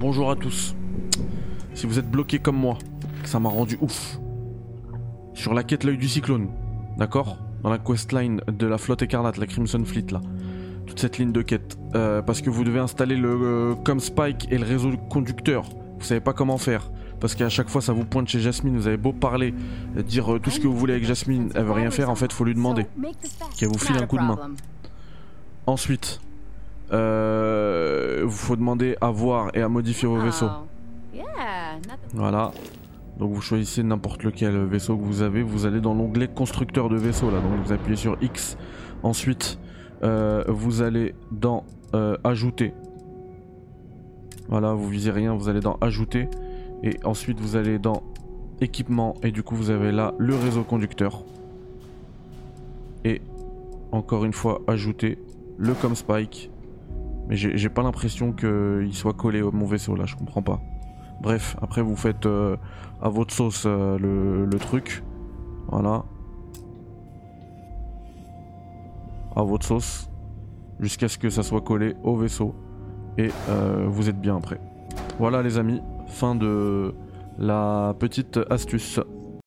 bonjour à tous. Si vous êtes bloqué comme moi, ça m'a rendu ouf. Sur la quête l'œil du cyclone, d'accord? Dans la questline de la flotte écarlate, la Crimson Fleet là. Toute cette ligne de quête. Euh, parce que vous devez installer le euh, Comspike et le réseau conducteur. Vous savez pas comment faire. Parce qu'à chaque fois ça vous pointe chez Jasmine, vous avez beau parler, euh, dire euh, tout ce que vous voulez avec Jasmine, elle veut rien faire, en fait faut lui demander. Qu'elle vous file un coup de main. Ensuite, euh, vous faut demander à voir et à modifier vos vaisseaux. Voilà. Donc vous choisissez n'importe lequel vaisseau que vous avez, vous allez dans l'onglet constructeur de vaisseau là, donc vous appuyez sur X. Ensuite, euh, vous allez dans euh, ajouter. Voilà, vous visez rien, vous allez dans ajouter. Et ensuite vous allez dans équipement et du coup vous avez là le réseau conducteur. Et encore une fois ajouter le Comspike. Mais j'ai pas l'impression qu'il soit collé à mon vaisseau là, je comprends pas. Bref, après vous faites euh, à votre sauce euh, le, le truc. Voilà. À votre sauce. Jusqu'à ce que ça soit collé au vaisseau. Et euh, vous êtes bien après. Voilà les amis, fin de la petite astuce.